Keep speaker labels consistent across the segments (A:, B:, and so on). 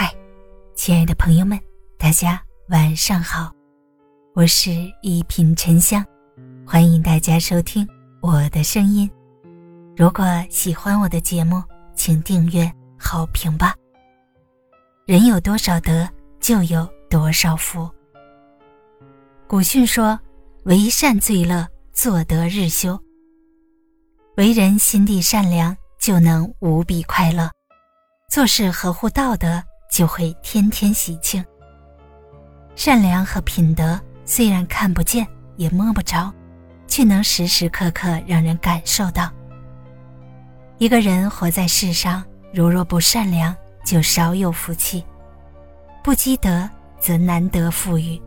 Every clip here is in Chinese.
A: 嗨，亲爱的朋友们，大家晚上好，我是一品沉香，欢迎大家收听我的声音。如果喜欢我的节目，请订阅、好评吧。人有多少德，就有多少福。古训说：“为善最乐，作德日修。”为人心地善良，就能无比快乐；做事合乎道德，就会天天喜庆。善良和品德虽然看不见也摸不着，却能时时刻刻让人感受到。一个人活在世上，如若不善良，就少有福气；不积德，则难得富裕。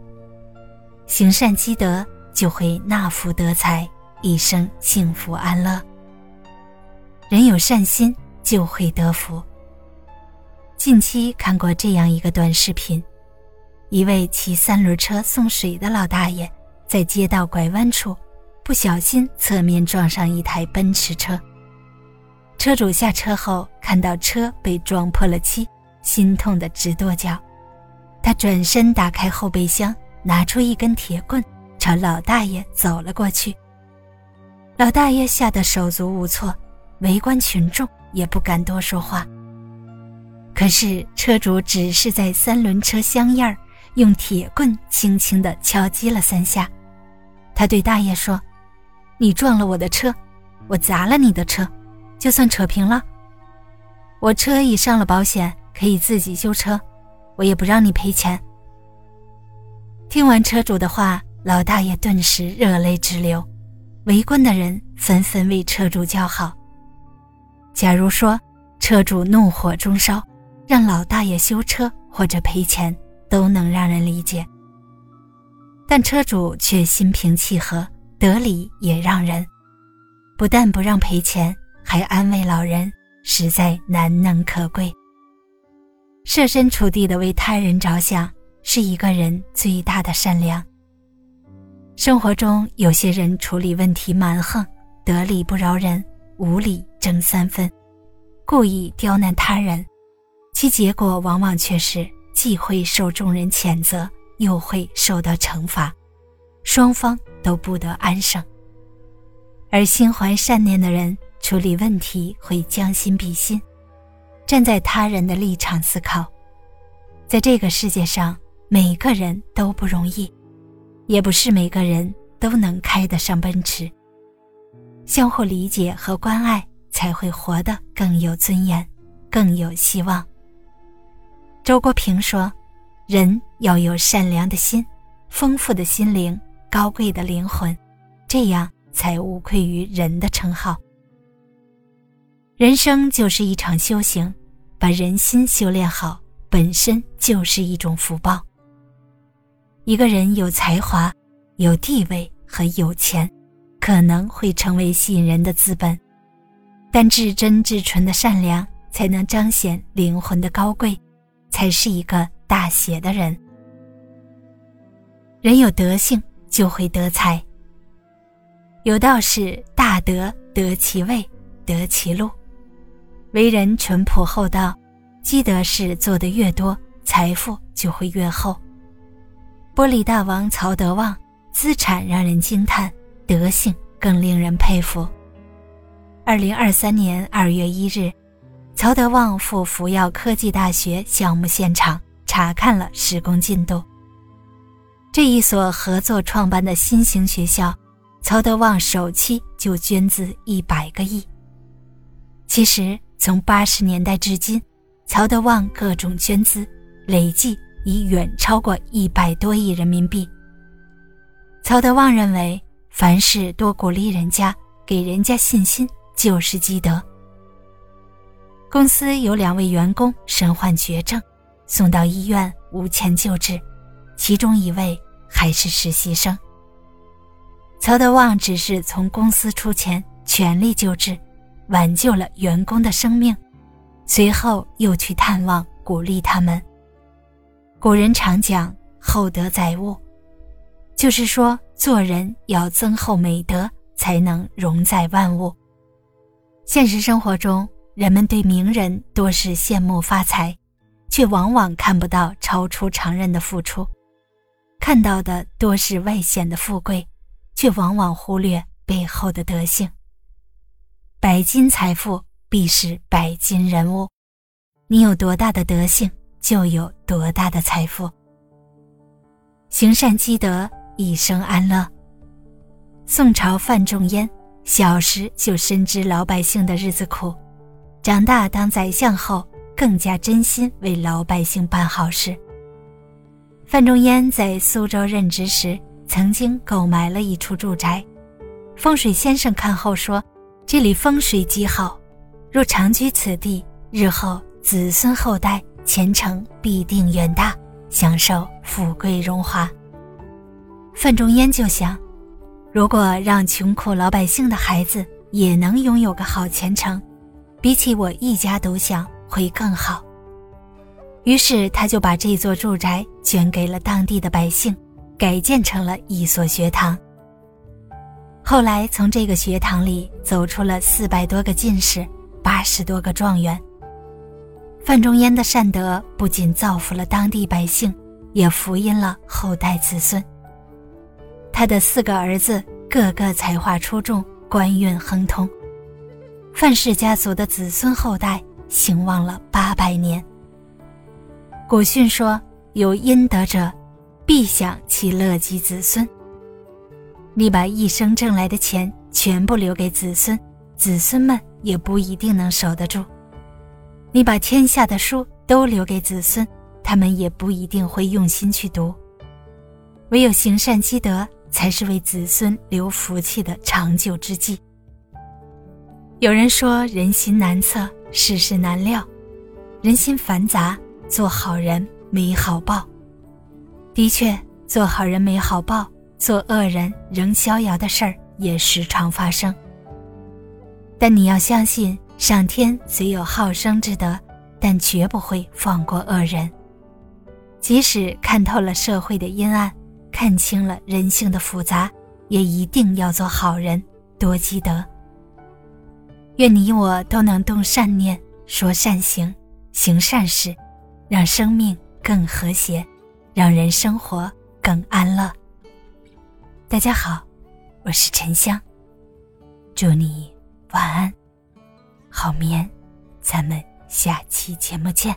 A: 行善积德，就会纳福得财，一生幸福安乐。人有善心就会得福。近期看过这样一个短视频，一位骑三轮车送水的老大爷，在街道拐弯处，不小心侧面撞上一台奔驰车。车主下车后看到车被撞破了漆，心痛得直跺脚。他转身打开后备箱，拿出一根铁棍，朝老大爷走了过去。老大爷吓得手足无措。围观群众也不敢多说话。可是车主只是在三轮车厢沿儿用铁棍轻轻地敲击了三下，他对大爷说：“你撞了我的车，我砸了你的车，就算扯平了。我车已上了保险，可以自己修车，我也不让你赔钱。”听完车主的话，老大爷顿时热泪直流，围观的人纷纷为车主叫好。假如说车主怒火中烧，让老大爷修车或者赔钱都能让人理解，但车主却心平气和，得理也让人，不但不让赔钱，还安慰老人，实在难能可贵。设身处地的为他人着想，是一个人最大的善良。生活中有些人处理问题蛮横，得理不饶人。无理争三分，故意刁难他人，其结果往往却是既会受众人谴责，又会受到惩罚，双方都不得安生。而心怀善念的人处理问题会将心比心，站在他人的立场思考。在这个世界上，每个人都不容易，也不是每个人都能开得上奔驰。相互理解和关爱，才会活得更有尊严，更有希望。周国平说：“人要有善良的心，丰富的心灵，高贵的灵魂，这样才无愧于人的称号。”人生就是一场修行，把人心修炼好，本身就是一种福报。一个人有才华、有地位和有钱。可能会成为吸引人的资本，但至真至纯的善良才能彰显灵魂的高贵，才是一个大写的人。人有德性就会得财。有道是大德得其位，得其禄。为人淳朴厚道，积德事做得越多，财富就会越厚。玻璃大王曹德旺，资产让人惊叹。德性更令人佩服。二零二三年二月一日，曹德旺赴福耀科技大学项目现场查看了施工进度。这一所合作创办的新型学校，曹德旺首期就捐资一百个亿。其实，从八十年代至今，曹德旺各种捐资累计已远超过一百多亿人民币。曹德旺认为。凡事多鼓励人家，给人家信心，就是积德。公司有两位员工身患绝症，送到医院无钱救治，其中一位还是实习生。曹德旺只是从公司出钱全力救治，挽救了员工的生命，随后又去探望，鼓励他们。古人常讲厚德载物，就是说。做人要增厚美德，才能容载万物。现实生活中，人们对名人多是羡慕发财，却往往看不到超出常人的付出，看到的多是外显的富贵，却往往忽略背后的德性。百金财富必是百金人物，你有多大的德性，就有多大的财富。行善积德，一生安乐。宋朝范仲淹小时就深知老百姓的日子苦，长大当宰相后更加真心为老百姓办好事。范仲淹在苏州任职时，曾经购买了一处住宅，风水先生看后说：“这里风水极好，若长居此地，日后子孙后代前程必定远大。”享受富贵荣华。范仲淹就想，如果让穷苦老百姓的孩子也能拥有个好前程，比起我一家独享会更好。于是他就把这座住宅捐给了当地的百姓，改建成了一所学堂。后来从这个学堂里走出了四百多个进士，八十多个状元。范仲淹的善德不仅造福了当地百姓，也福荫了后代子孙。他的四个儿子个个才华出众，官运亨通。范氏家族的子孙后代兴旺了八百年。古训说：“有阴德者，必享其乐及子孙。”你把一生挣来的钱全部留给子孙，子孙们也不一定能守得住。你把天下的书都留给子孙，他们也不一定会用心去读。唯有行善积德，才是为子孙留福气的长久之计。有人说人心难测，世事难料，人心繁杂，做好人没好报。的确，做好人没好报，做恶人仍逍遥的事儿也时常发生。但你要相信。上天虽有好生之德，但绝不会放过恶人。即使看透了社会的阴暗，看清了人性的复杂，也一定要做好人，多积德。愿你我都能动善念，说善行，行善事，让生命更和谐，让人生活更安乐。大家好，我是沉香，祝你晚安。好眠，咱们下期节目见。